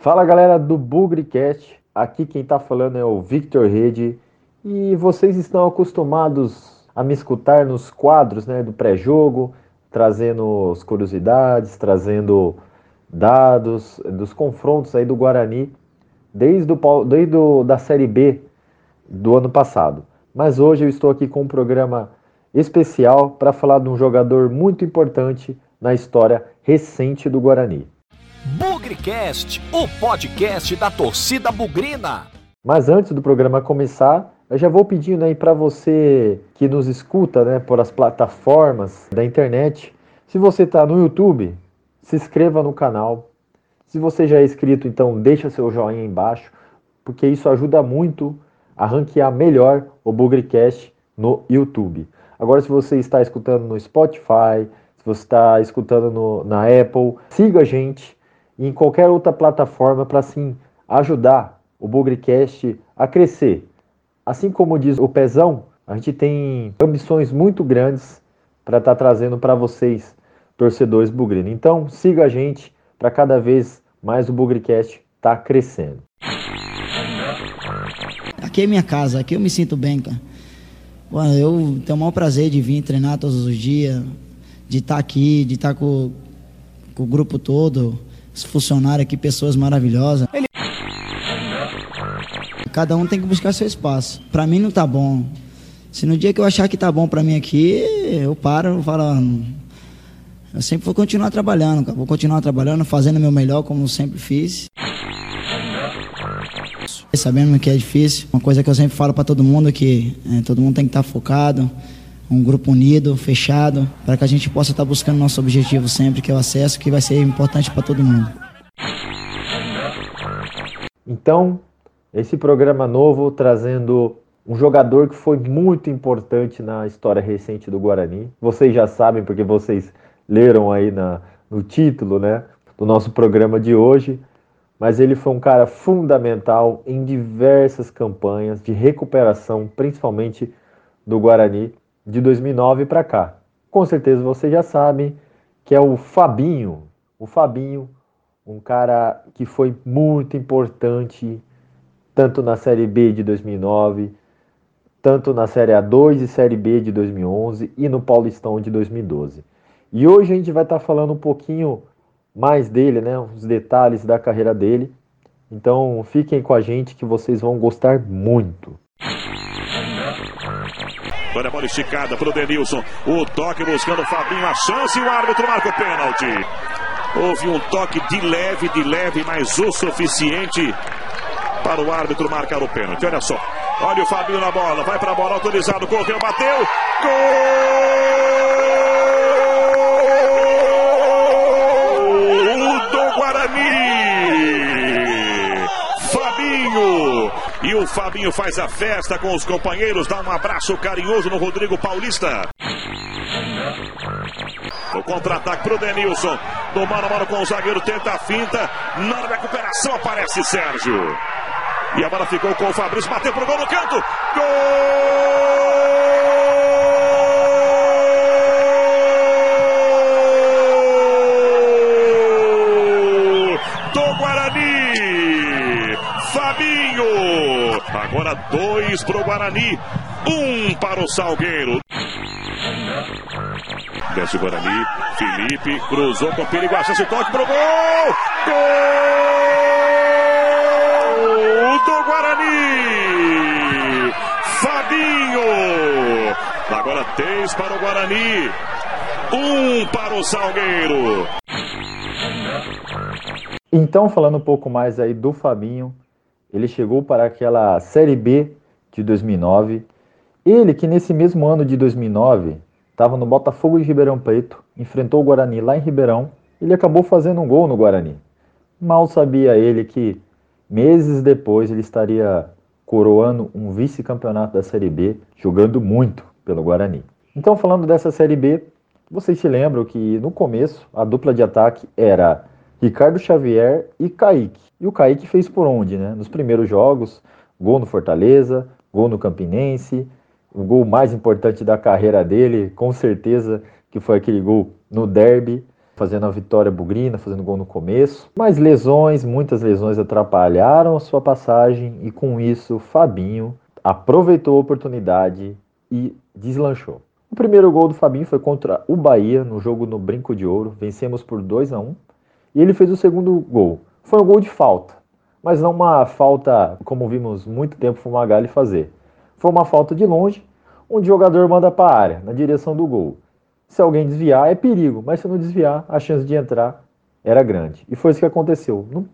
Fala galera do Bugrecast, aqui quem tá falando é o Victor Rede e vocês estão acostumados a me escutar nos quadros né, do pré-jogo, trazendo as curiosidades, trazendo dados dos confrontos aí do Guarani desde, o, desde o, da Série B do ano passado. Mas hoje eu estou aqui com um programa especial para falar de um jogador muito importante na história recente do Guarani. O podcast da torcida bugrina. Mas antes do programa começar, eu já vou pedindo aí para você que nos escuta, né, por as plataformas da internet, se você está no YouTube, se inscreva no canal. Se você já é inscrito, então deixa seu joinha embaixo, porque isso ajuda muito a ranquear melhor o Bugrecast no YouTube. Agora, se você está escutando no Spotify, se você está escutando no, na Apple, siga a gente em qualquer outra plataforma para assim ajudar o Bugrecast a crescer. Assim como diz o Pezão, a gente tem ambições muito grandes para estar tá trazendo para vocês, torcedores bugrinos. Então, siga a gente para cada vez mais o Bugrecast estar tá crescendo. Aqui é minha casa, aqui eu me sinto bem, cara. Eu tenho o maior prazer de vir treinar todos os dias, de estar tá aqui, de estar com, com o grupo todo os funcionários aqui, pessoas maravilhosas. Ele... Cada um tem que buscar seu espaço. Para mim não tá bom. Se no dia que eu achar que tá bom para mim aqui, eu paro e falo, ah, eu sempre vou continuar trabalhando, cara. vou continuar trabalhando, fazendo o meu melhor como sempre fiz. Sabendo que é difícil, uma coisa que eu sempre falo para todo mundo é que é, todo mundo tem que estar tá focado, um grupo unido, fechado, para que a gente possa estar buscando nosso objetivo sempre, que é o acesso, que vai ser importante para todo mundo. Então, esse programa novo trazendo um jogador que foi muito importante na história recente do Guarani. Vocês já sabem, porque vocês leram aí na, no título né, do nosso programa de hoje. Mas ele foi um cara fundamental em diversas campanhas de recuperação, principalmente do Guarani de 2009 para cá. Com certeza vocês já sabem que é o Fabinho. O Fabinho, um cara que foi muito importante tanto na Série B de 2009, tanto na Série A2 e Série B de 2011 e no Paulistão de 2012. E hoje a gente vai estar tá falando um pouquinho mais dele, né, os detalhes da carreira dele. Então fiquem com a gente que vocês vão gostar muito. Olha a bola esticada para o Denilson. O toque buscando o Fabinho. A chance e o árbitro marca o pênalti. Houve um toque de leve, de leve, mas o suficiente para o árbitro marcar o pênalti. Olha só. Olha o Fabinho na bola. Vai para a bola autorizado. Correu, bateu. Gol! O Fabinho faz a festa com os companheiros, dá um abraço carinhoso no Rodrigo Paulista. O contra-ataque pro Denilson. Do mano a mano com o zagueiro, tenta a finta. Na recuperação aparece Sérgio. E a bola ficou com o Fabrício, bateu pro gol no canto. Gol! Dois para o Guarani, um para o Salgueiro. Desce o Guarani, Felipe cruzou com perigo, acesso toque para o gol! Gol do Guarani! Fabinho! Agora três para o Guarani, um para o Salgueiro. Então, falando um pouco mais aí do Fabinho, ele chegou para aquela Série B de 2009. Ele que nesse mesmo ano de 2009 estava no Botafogo de Ribeirão Preto, enfrentou o Guarani lá em Ribeirão, ele acabou fazendo um gol no Guarani. Mal sabia ele que meses depois ele estaria coroando um vice-campeonato da Série B, jogando muito pelo Guarani. Então, falando dessa Série B, vocês se lembram que no começo a dupla de ataque era Ricardo Xavier e Kaique. E o Kaique fez por onde, né? Nos primeiros jogos, gol no Fortaleza, gol no Campinense, o gol mais importante da carreira dele, com certeza que foi aquele gol no derby. fazendo a vitória bugrina, fazendo gol no começo. Mas lesões, muitas lesões atrapalharam a sua passagem e com isso Fabinho aproveitou a oportunidade e deslanchou. O primeiro gol do Fabinho foi contra o Bahia no jogo no Brinco de Ouro. Vencemos por 2 a 1 e ele fez o segundo gol. Foi um gol de falta, mas não uma falta como vimos muito tempo o Fumagalli fazer. Foi uma falta de longe, onde o jogador manda para a área, na direção do gol. Se alguém desviar, é perigo, mas se não desviar, a chance de entrar era grande. E foi isso que aconteceu. Não,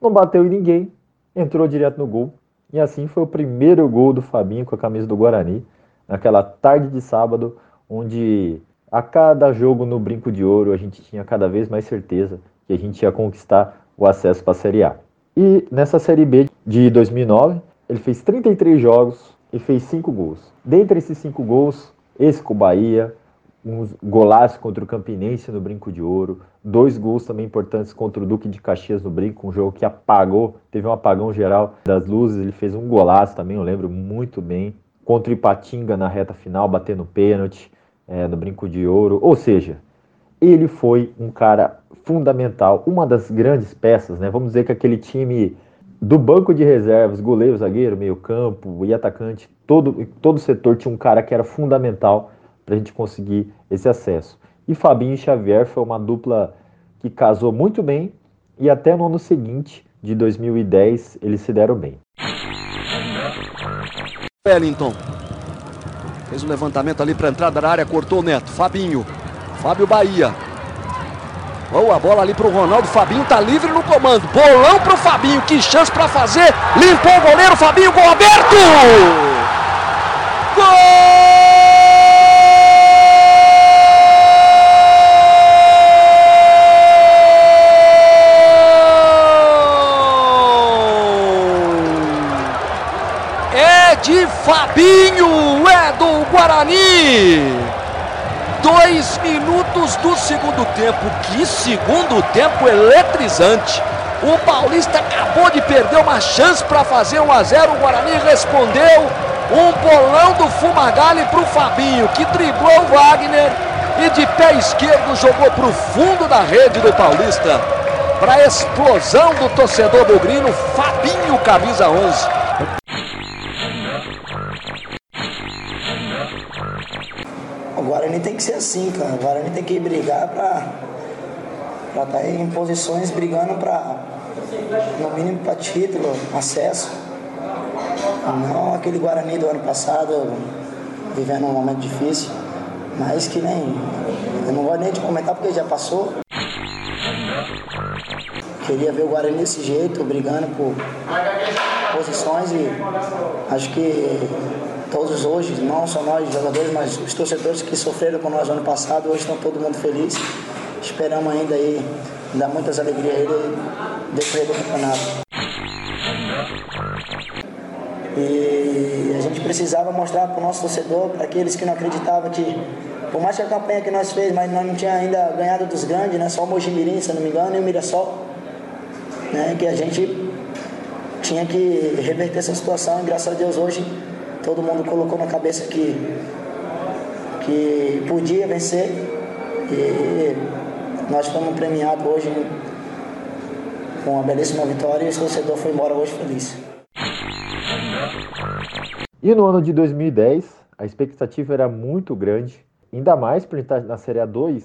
não bateu em ninguém, entrou direto no gol. E assim foi o primeiro gol do Fabinho com a camisa do Guarani, naquela tarde de sábado, onde a cada jogo no Brinco de Ouro a gente tinha cada vez mais certeza que a gente ia conquistar o acesso para a Série A. E nessa Série B de 2009, ele fez 33 jogos e fez 5 gols. Dentre esses 5 gols, esse com o Bahia, um golaço contra o Campinense no Brinco de Ouro, dois gols também importantes contra o Duque de Caxias no Brinco, um jogo que apagou, teve um apagão geral das luzes, ele fez um golaço também, eu lembro muito bem, contra o Ipatinga na reta final, batendo pênalti é, no Brinco de Ouro, ou seja, ele foi um cara fundamental, uma das grandes peças, né? Vamos dizer que aquele time do banco de reservas, goleiro, zagueiro, meio campo e atacante, todo, todo setor tinha um cara que era fundamental para a gente conseguir esse acesso. E Fabinho e Xavier foi uma dupla que casou muito bem e até no ano seguinte, de 2010, eles se deram bem. Wellington fez um levantamento ali para entrada da área, cortou o Neto. Fabinho, Fábio Bahia. Boa bola ali para o Ronaldo. Fabinho tá livre no comando. Bolão para o Fabinho. Que chance para fazer. Limpou o goleiro. Fabinho, gol aberto. Gol! de Fabinho, é do Guarani. Dois minutos do segundo tempo. Que segundo tempo eletrizante. O Paulista acabou de perder uma chance para fazer 1 a 0. O Guarani respondeu. Um bolão do Fumagalli para o Fabinho, que driblou o Wagner e de pé esquerdo jogou para o fundo da rede do Paulista. Para a explosão do torcedor bugrino, Fabinho, camisa 11. Que ser assim, cara. O Guarani tem que brigar pra estar tá em posições brigando para, no mínimo, para título, acesso. Não aquele Guarani do ano passado, vivendo um momento difícil, mas que nem. Eu não gosto nem de comentar porque já passou. Queria ver o Guarani desse jeito, brigando por posições e acho que todos hoje, não só nós jogadores, mas os torcedores que sofreram com nós no ano passado, hoje estão todo mundo feliz. Esperamos ainda aí dar muitas alegrias a ele depois do campeonato. E a gente precisava mostrar para o nosso torcedor, para aqueles que não acreditavam que, por mais que a campanha que nós fez, mas nós não tinha ainda ganhado dos grandes, né? só o Mojimirim, se não me engano, e o Mirassol, né? que a gente tinha que reverter essa situação e graças a Deus hoje todo mundo colocou na cabeça que, que podia vencer e nós fomos premiados hoje com uma belíssima vitória e o torcedor foi embora hoje feliz. E no ano de 2010, a expectativa era muito grande, ainda mais por estar na Série A2,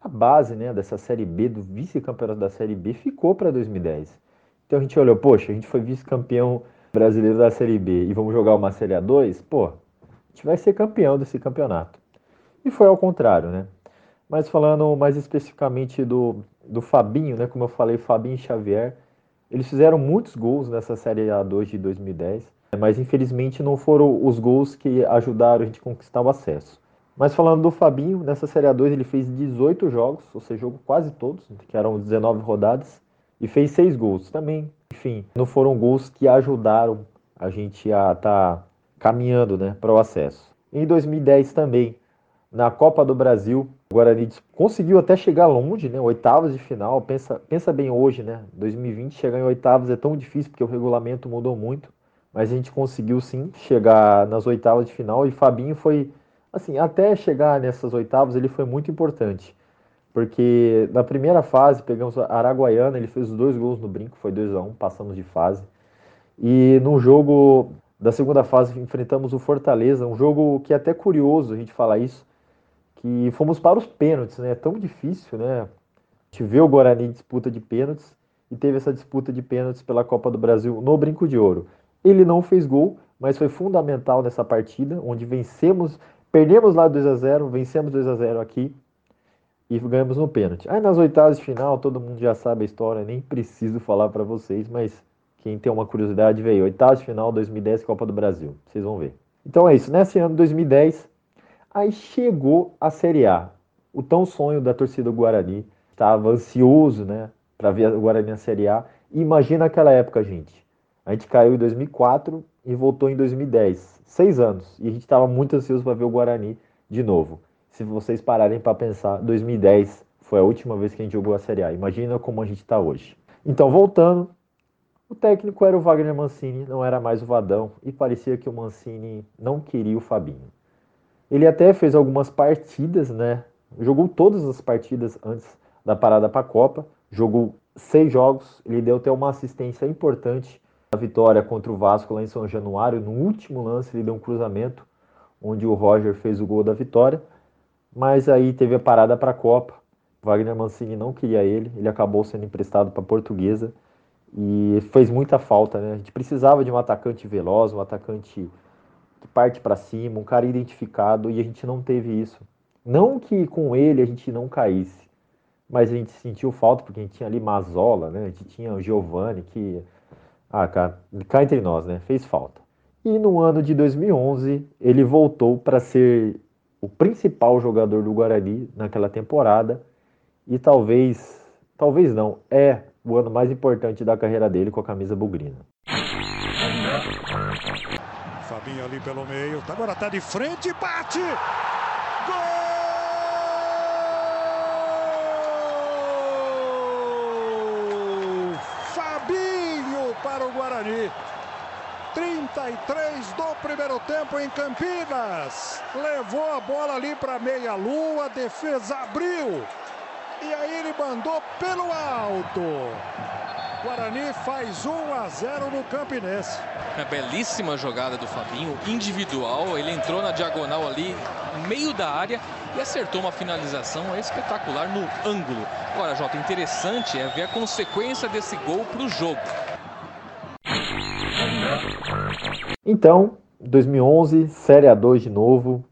a base né, dessa Série B, do vice-campeonato da Série B, ficou para 2010. Então a gente olhou, poxa, a gente foi vice-campeão brasileiro da Série B e vamos jogar uma Série A2, pô, a gente vai ser campeão desse campeonato. E foi ao contrário, né? Mas falando mais especificamente do, do Fabinho, né? Como eu falei, Fabinho e Xavier, eles fizeram muitos gols nessa Série A2 de 2010, mas infelizmente não foram os gols que ajudaram a gente a conquistar o acesso. Mas falando do Fabinho, nessa Série A2 ele fez 18 jogos, ou seja, jogou quase todos, que eram 19 rodadas, e fez 6 gols. Também enfim, não foram gols que ajudaram a gente a estar tá caminhando né, para o acesso. Em 2010 também, na Copa do Brasil, o Guarani conseguiu até chegar longe, né? Oitavas de final. Pensa, pensa bem hoje, né? 2020 chegar em oitavas é tão difícil porque o regulamento mudou muito. Mas a gente conseguiu sim chegar nas oitavas de final e Fabinho foi, assim, até chegar nessas oitavas ele foi muito importante. Porque na primeira fase pegamos a Araguaiana, ele fez os dois gols no brinco, foi 2 a 1 um, passamos de fase. E no jogo da segunda fase enfrentamos o Fortaleza, um jogo que é até curioso a gente falar isso, que fomos para os pênaltis, né? É tão difícil, né? A gente vê o Guarani em disputa de pênaltis e teve essa disputa de pênaltis pela Copa do Brasil no Brinco de Ouro. Ele não fez gol, mas foi fundamental nessa partida, onde vencemos, perdemos lá 2 a 0, vencemos 2 a 0 aqui e ganhamos no pênalti. Aí nas oitavas de final, todo mundo já sabe a história, nem preciso falar para vocês, mas quem tem uma curiosidade veio. Oitavas de final 2010 Copa do Brasil. Vocês vão ver. Então é isso. Nesse ano 2010, aí chegou a Série A. O tão sonho da torcida do Guarani. Estava ansioso, né, para ver o Guarani na Série A. E imagina aquela época, gente. A gente caiu em 2004 e voltou em 2010. Seis anos. E a gente estava muito ansioso para ver o Guarani de novo. Se vocês pararem para pensar, 2010 foi a última vez que a gente jogou a Série A. Imagina como a gente está hoje. Então, voltando, o técnico era o Wagner Mancini, não era mais o Vadão, e parecia que o Mancini não queria o Fabinho. Ele até fez algumas partidas, né? Jogou todas as partidas antes da parada para a Copa, jogou seis jogos, ele deu até uma assistência importante na vitória contra o Vasco lá em São Januário. No último lance, ele deu um cruzamento, onde o Roger fez o gol da vitória, mas aí teve a parada para a Copa. Wagner Mancini não queria ele, ele acabou sendo emprestado para a Portuguesa e fez muita falta, né? A gente precisava de um atacante veloz, um atacante que parte para cima, um cara identificado, e a gente não teve isso. Não que com ele a gente não caísse, mas a gente sentiu falta porque a gente tinha ali Mazola, né? A gente tinha o Giovani que ah, cara, cá entre nós, né? Fez falta. E no ano de 2011, ele voltou para ser o principal jogador do Guarani naquela temporada e talvez, talvez não, é o ano mais importante da carreira dele com a camisa bugrina. Fabinho ali pelo meio, agora tá de frente, bate! Gol! Fabinho para o Guarani. 33 do primeiro tempo em Campinas. Levou a bola ali para meia lua, defesa abriu. E aí ele mandou pelo alto. Guarani faz 1 a 0 no Campinense. Uma belíssima jogada do Fabinho, individual. Ele entrou na diagonal ali, meio da área e acertou uma finalização espetacular no ângulo. Agora, Jota, interessante é ver a consequência desse gol para o jogo. Então, 2011, Série A2 de novo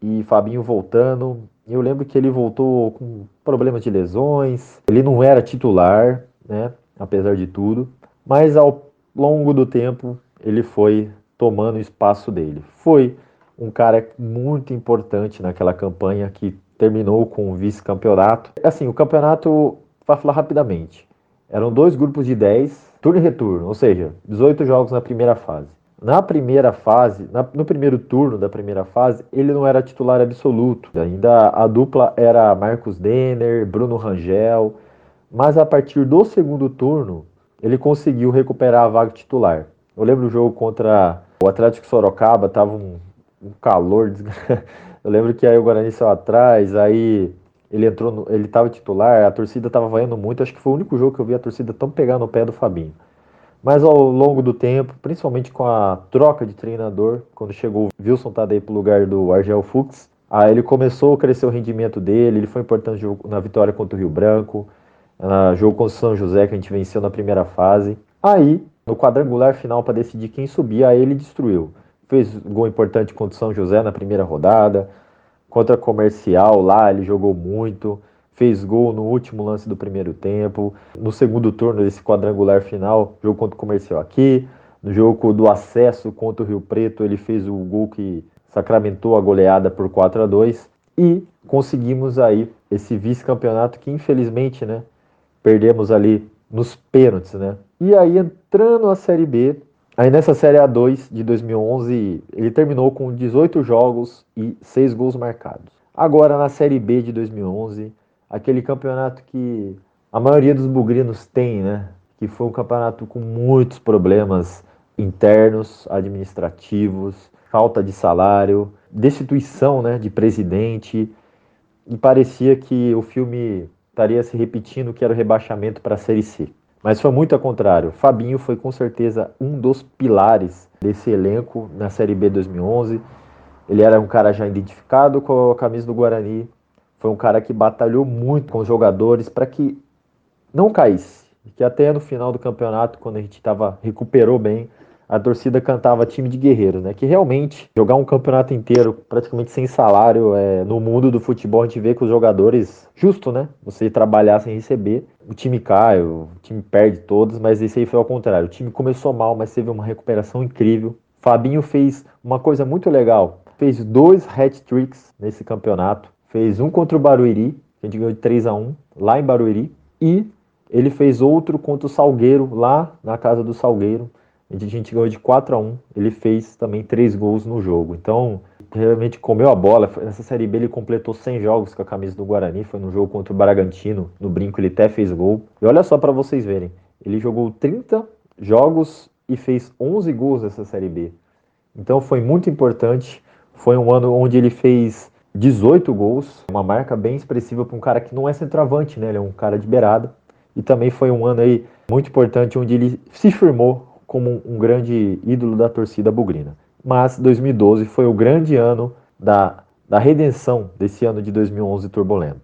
e Fabinho voltando. Eu lembro que ele voltou com problemas de lesões, ele não era titular, né, apesar de tudo, mas ao longo do tempo ele foi tomando o espaço dele. Foi um cara muito importante naquela campanha que terminou com o vice-campeonato. Assim, o campeonato, para falar rapidamente, eram dois grupos de 10, turno e retorno, ou seja, 18 jogos na primeira fase. Na primeira fase, na, no primeiro turno da primeira fase, ele não era titular absoluto. Ainda a dupla era Marcos Denner, Bruno Rangel, mas a partir do segundo turno, ele conseguiu recuperar a vaga titular. Eu lembro do jogo contra o Atlético Sorocaba, tava um, um calor. Eu lembro que aí o Guarani saiu atrás, aí ele entrou, no, ele tava titular, a torcida tava vaiando muito. Acho que foi o único jogo que eu vi a torcida tão pegar no pé do Fabinho. Mas ao longo do tempo, principalmente com a troca de treinador, quando chegou o Wilson Tadei para o lugar do Argel Fux, aí ele começou a crescer o rendimento dele, ele foi importante na vitória contra o Rio Branco, no jogo contra o São José, que a gente venceu na primeira fase. Aí, no quadrangular final para decidir quem subia, aí ele destruiu. Fez gol importante contra o São José na primeira rodada, contra a Comercial lá, ele jogou muito fez gol no último lance do primeiro tempo. No segundo turno desse quadrangular final, jogo contra o Comercial aqui. No jogo do acesso contra o Rio Preto, ele fez o gol que sacramentou a goleada por 4 a 2 e conseguimos aí esse vice-campeonato que infelizmente, né, perdemos ali nos pênaltis, né? E aí entrando a Série B, aí nessa Série A2 de 2011, ele terminou com 18 jogos e 6 gols marcados. Agora na Série B de 2011, aquele campeonato que a maioria dos bugrinos tem, né? Que foi um campeonato com muitos problemas internos, administrativos, falta de salário, destituição né, de presidente. e parecia que o filme estaria se repetindo que era o rebaixamento para a Série C. Mas foi muito ao contrário. Fabinho foi com certeza um dos pilares desse elenco na Série B 2011. Ele era um cara já identificado com a camisa do Guarani. Foi um cara que batalhou muito com os jogadores para que não caísse. Que até no final do campeonato, quando a gente tava, recuperou bem, a torcida cantava time de guerreiro, né? Que realmente jogar um campeonato inteiro praticamente sem salário é, no mundo do futebol a gente vê que os jogadores justo, né? Você trabalhar sem receber, o time cai, o time perde todos, mas esse aí foi ao contrário. O time começou mal, mas teve uma recuperação incrível. Fabinho fez uma coisa muito legal, fez dois hat-tricks nesse campeonato, fez um contra o Barueri, que a gente ganhou de 3 a 1 lá em Barueri, e ele fez outro contra o Salgueiro lá na casa do Salgueiro a gente ganhou de 4 a 1 Ele fez também três gols no jogo. Então, realmente comeu a bola. Nessa Série B ele completou 100 jogos com a camisa do Guarani. Foi no jogo contra o Bragantino. No brinco ele até fez gol. E olha só para vocês verem. Ele jogou 30 jogos e fez 11 gols nessa Série B. Então foi muito importante. Foi um ano onde ele fez 18 gols. Uma marca bem expressiva para um cara que não é centroavante, né? Ele é um cara de beirada. E também foi um ano aí muito importante onde ele se firmou como um grande ídolo da torcida bugrina. Mas 2012 foi o grande ano da, da redenção desse ano de 2011 turbulento.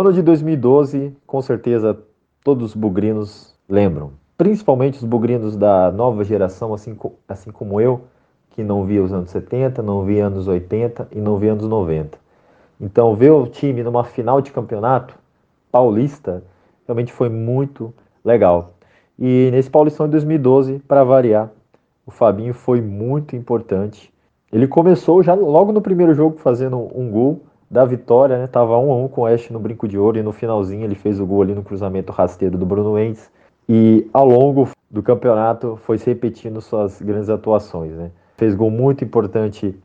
ano de 2012, com certeza, todos os bugrinos lembram. Principalmente os bugrinos da nova geração, assim, assim como eu, que não via os anos 70, não via anos 80 e não via anos 90. Então, ver o time numa final de campeonato paulista realmente foi muito legal. E nesse Paulistão de 2012, para variar, o Fabinho foi muito importante. Ele começou já logo no primeiro jogo fazendo um gol da vitória, né? Tava 1 a 1 com o Oeste no brinco de ouro e no finalzinho ele fez o gol ali no cruzamento rasteiro do Bruno Mendes. E ao longo do campeonato foi se repetindo suas grandes atuações, né? Fez gol muito importante,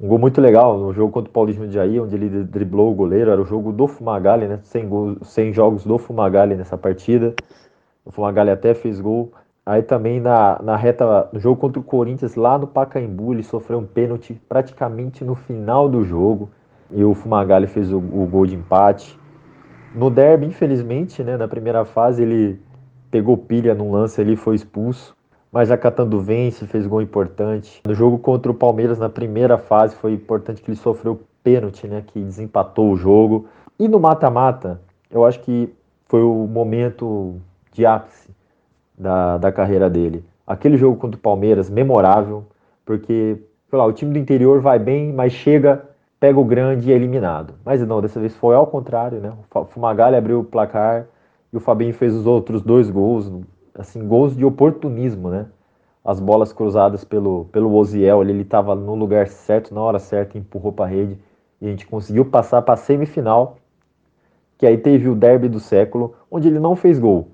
um gol muito legal no jogo contra o Paulismo de Jair, onde ele driblou o goleiro, era o jogo do Fumagalli, né? 100, gols, 100 jogos do Fumagalli nessa partida. O Fumagalli até fez gol. Aí também na, na reta, no jogo contra o Corinthians, lá no Pacaembu, ele sofreu um pênalti praticamente no final do jogo e o Fumagalli fez o, o gol de empate. No derby, infelizmente, né, na primeira fase, ele pegou pilha num lance ali foi expulso. Mas a Catando vence, fez gol importante. No jogo contra o Palmeiras, na primeira fase, foi importante que ele sofreu pênalti, né, que desempatou o jogo. E no mata-mata, eu acho que foi o momento de ápice da, da carreira dele. Aquele jogo contra o Palmeiras, memorável, porque lá, o time do interior vai bem, mas chega pega o grande e é eliminado. Mas não, dessa vez foi ao contrário, né? O Fumagalli abriu o placar e o Fabinho fez os outros dois gols, assim, gols de oportunismo, né? As bolas cruzadas pelo, pelo Oziel, ele estava no lugar certo, na hora certa, empurrou para a rede e a gente conseguiu passar para a semifinal, que aí teve o derby do século, onde ele não fez gol,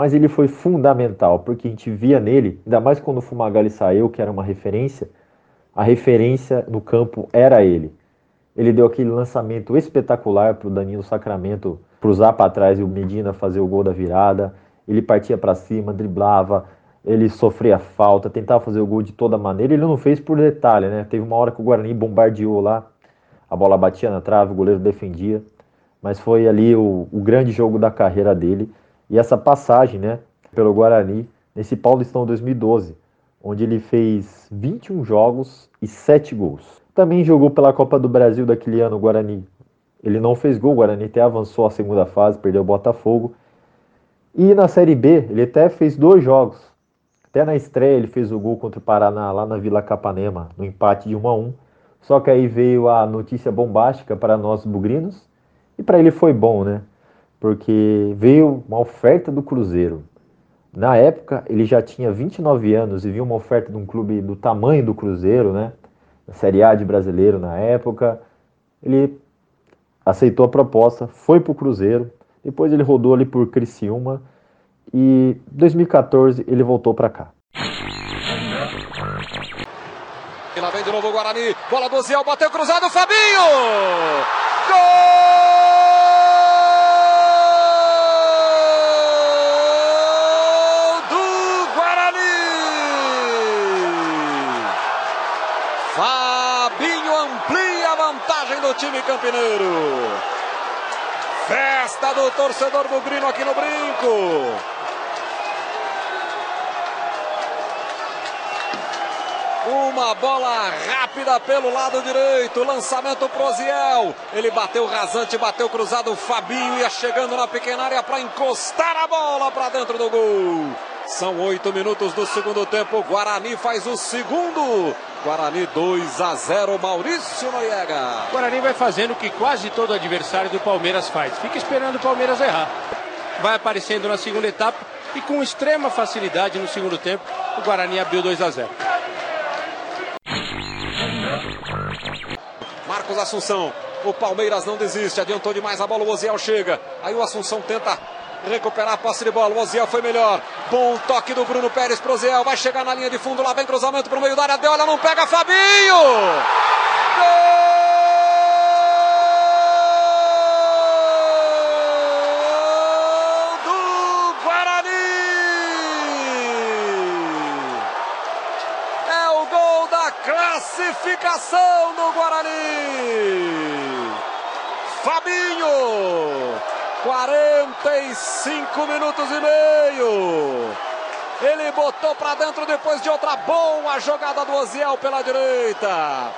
mas ele foi fundamental, porque a gente via nele, ainda mais quando o Fumagalli saiu, que era uma referência, a referência no campo era ele. Ele deu aquele lançamento espetacular para o Danilo Sacramento cruzar para trás e o Medina fazer o gol da virada. Ele partia para cima, driblava, ele sofria falta, tentava fazer o gol de toda maneira. Ele não fez por detalhe, né? Teve uma hora que o Guarani bombardeou lá, a bola batia na trave, o goleiro defendia. Mas foi ali o, o grande jogo da carreira dele. E essa passagem, né, pelo Guarani, nesse Paulistão 2012, onde ele fez 21 jogos e 7 gols. Também jogou pela Copa do Brasil daquele ano, o Guarani. Ele não fez gol, o Guarani até avançou a segunda fase, perdeu o Botafogo. E na Série B, ele até fez dois jogos. Até na estreia ele fez o gol contra o Paraná lá na Vila Capanema, no empate de 1 a 1. Só que aí veio a notícia bombástica para nós bugrinos e para ele foi bom, né? Porque veio uma oferta do Cruzeiro. Na época, ele já tinha 29 anos e viu uma oferta de um clube do tamanho do Cruzeiro, né? Na Série A de brasileiro na época. Ele aceitou a proposta, foi para o Cruzeiro. Depois ele rodou ali por Criciúma e 2014 ele voltou para cá. E lá vem de novo o Guarani, bola do Ziel, bateu cruzado, Fabinho! Gol do Guarani! Fabinho amplia a vantagem do time campineiro. Festa do torcedor do Grino aqui no Brinco. Uma bola rápida pelo lado direito. Lançamento pro Ziel. Ele bateu rasante, bateu cruzado. O Fabinho ia chegando na pequena área para encostar a bola para dentro do gol. São oito minutos do segundo tempo. Guarani faz o segundo. Guarani 2 a 0. Maurício Noiega. Guarani vai fazendo o que quase todo adversário do Palmeiras faz. Fica esperando o Palmeiras errar. Vai aparecendo na segunda etapa e com extrema facilidade no segundo tempo o Guarani abriu 2 a 0. Marcos Assunção. O Palmeiras não desiste. Adiantou demais a bola. O Oziel chega. Aí o Assunção tenta recuperar a posse de bola. O Oziel foi melhor. Bom toque do Bruno Pérez pro Oziel. Vai chegar na linha de fundo. Lá vem cruzamento pro meio da área. Deu, olha, não pega Fabinho! Gol do Guarani! É o gol da classificação do Guarani! Fabinho! 45 minutos e meio. Ele botou para dentro depois de outra boa jogada do Oziel pela direita.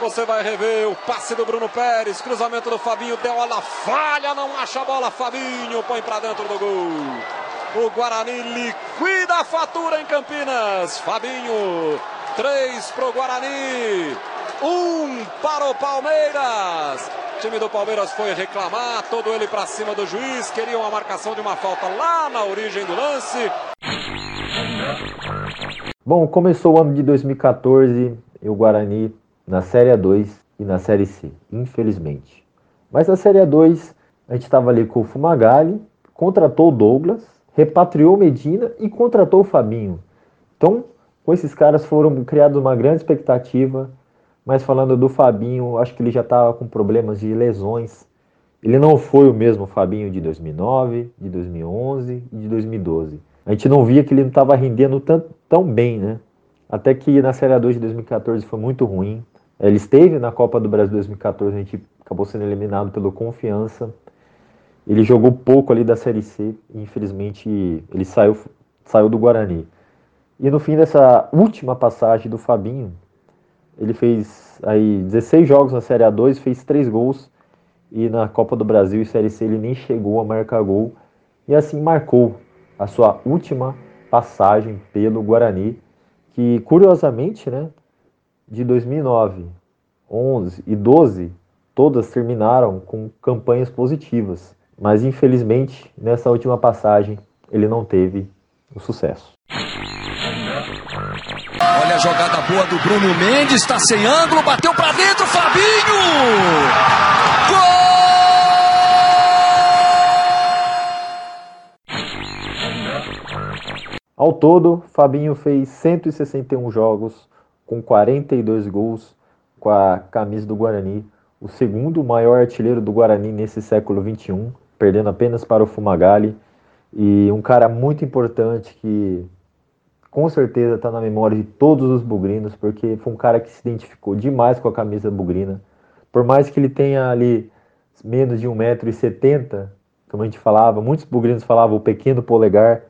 Você vai rever o passe do Bruno Pérez, cruzamento do Fabinho, deu a falha, não acha a bola, Fabinho põe para dentro do gol. O Guarani liquida a fatura em Campinas. Fabinho, três para o Guarani, um para o Palmeiras. Time do Palmeiras foi reclamar, todo ele para cima do juiz, queria uma marcação de uma falta lá na origem do lance. Bom, começou o ano de 2014 e o Guarani na Série A2 e na Série C, infelizmente. Mas na Série A2 a gente estava ali com o Fumagalli, contratou o Douglas, repatriou Medina e contratou o Fabinho. Então, com esses caras foram criados uma grande expectativa mas falando do Fabinho, acho que ele já estava com problemas de lesões. Ele não foi o mesmo Fabinho de 2009, de 2011 e de 2012. A gente não via que ele não estava rendendo tão, tão bem, né? Até que na Série A2 de 2014 foi muito ruim. Ele esteve na Copa do Brasil 2014, a gente acabou sendo eliminado pelo Confiança. Ele jogou pouco ali da Série C e infelizmente ele saiu, saiu do Guarani. E no fim dessa última passagem do Fabinho, ele fez aí 16 jogos na Série A2, fez 3 gols. E na Copa do Brasil e Série C ele nem chegou a marcar gol. E assim marcou a sua última passagem pelo Guarani, que curiosamente, né, de 2009, 11 e 12, todas terminaram com campanhas positivas. Mas infelizmente, nessa última passagem, ele não teve o sucesso. Olha a jogada boa do Bruno Mendes, está sem ângulo, bateu para dentro, Fabinho! Gol! Ao todo, Fabinho fez 161 jogos, com 42 gols com a camisa do Guarani, o segundo maior artilheiro do Guarani nesse século 21, perdendo apenas para o Fumagalli, e um cara muito importante que com certeza está na memória de todos os bugrinos, porque foi um cara que se identificou demais com a camisa bugrina. Por mais que ele tenha ali menos de 1,70m, como a gente falava, muitos bugrinos falavam o pequeno polegar,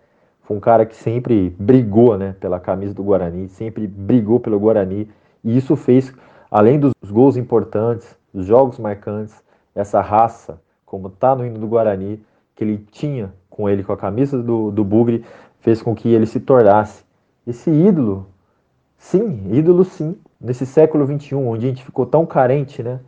foi um cara que sempre brigou né, pela camisa do Guarani, sempre brigou pelo Guarani, e isso fez, além dos gols importantes, dos jogos marcantes, essa raça, como está no hino do Guarani, que ele tinha com ele, com a camisa do, do Bugre, fez com que ele se tornasse esse ídolo, sim, ídolo sim, nesse século XXI, onde a gente ficou tão carente, né?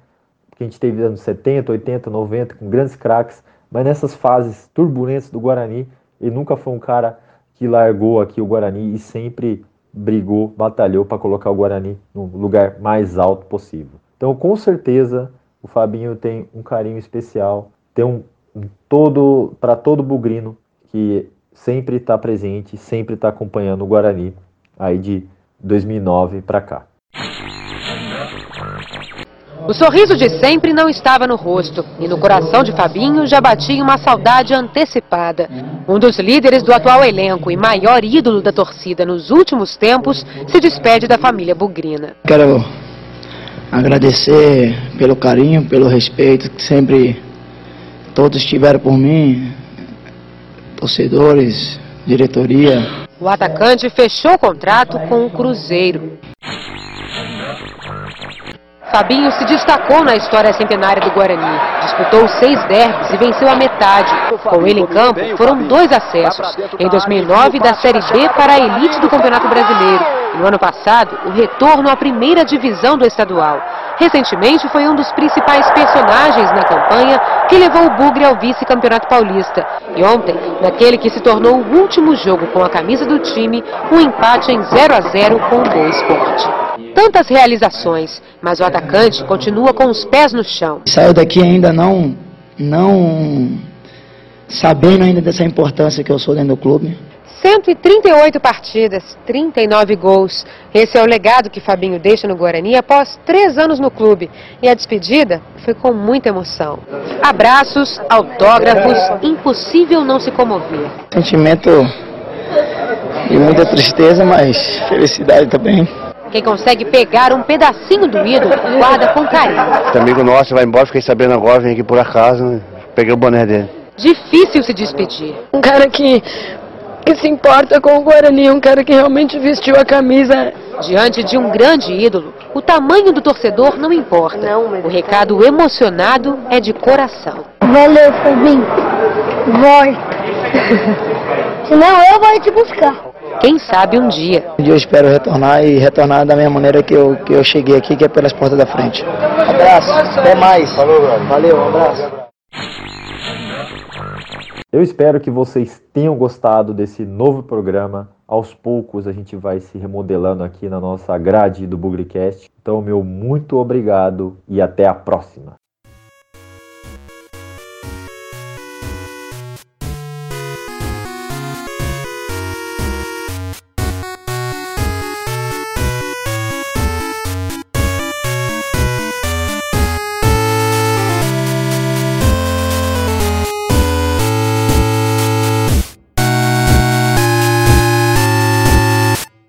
Que a gente teve anos 70, 80, 90, com grandes craques, mas nessas fases turbulentas do Guarani, ele nunca foi um cara que largou aqui o Guarani e sempre brigou, batalhou para colocar o Guarani no lugar mais alto possível. Então, com certeza, o Fabinho tem um carinho especial, tem um, um todo para todo bugrino que sempre está presente, sempre está acompanhando o Guarani aí de 2009 para cá. O sorriso de sempre não estava no rosto e no coração de Fabinho já batia uma saudade antecipada. Um dos líderes do atual elenco e maior ídolo da torcida nos últimos tempos se despede da família bugrina. Quero agradecer pelo carinho, pelo respeito que sempre todos tiveram por mim, torcedores, diretoria. O atacante fechou o contrato com o Cruzeiro. Fabinho se destacou na história centenária do Guarani. Disputou seis derbys e venceu a metade. Com ele em campo, foram dois acessos. Em 2009, da Série B para a elite do Campeonato Brasileiro. E no ano passado, o retorno à primeira divisão do estadual. Recentemente, foi um dos principais personagens na campanha que levou o Bugre ao vice-campeonato paulista. E ontem, naquele que se tornou o último jogo com a camisa do time, um empate em 0 a 0 com o Boa Esporte. Tantas realizações, mas o atacante continua com os pés no chão. Saiu daqui ainda não, não sabendo ainda dessa importância que eu sou dentro do clube. 138 partidas, 39 gols. Esse é o legado que Fabinho deixa no Guarani após três anos no clube. E a despedida foi com muita emoção. Abraços, autógrafos, impossível não se comover. Sentimento de muita tristeza, mas felicidade também. Quem consegue pegar um pedacinho do ídolo, guarda com carinho. Esse amigo nosso vai embora, fiquei sabendo agora, vem aqui por acaso, né? peguei o boné dele. Difícil se despedir. Um cara que, que se importa com o Guarani, um cara que realmente vestiu a camisa. Diante de um grande ídolo, o tamanho do torcedor não importa. O recado emocionado é de coração. Valeu, Fabinho. Volta. Senão eu vou te buscar. Quem sabe um dia. Um dia eu espero retornar e retornar da mesma maneira que eu, que eu cheguei aqui, que é pelas portas da frente. Abraço, até mais. Valeu, um abraço. Eu espero que vocês tenham gostado desse novo programa. Aos poucos a gente vai se remodelando aqui na nossa grade do Bugrecast. Então, meu muito obrigado e até a próxima.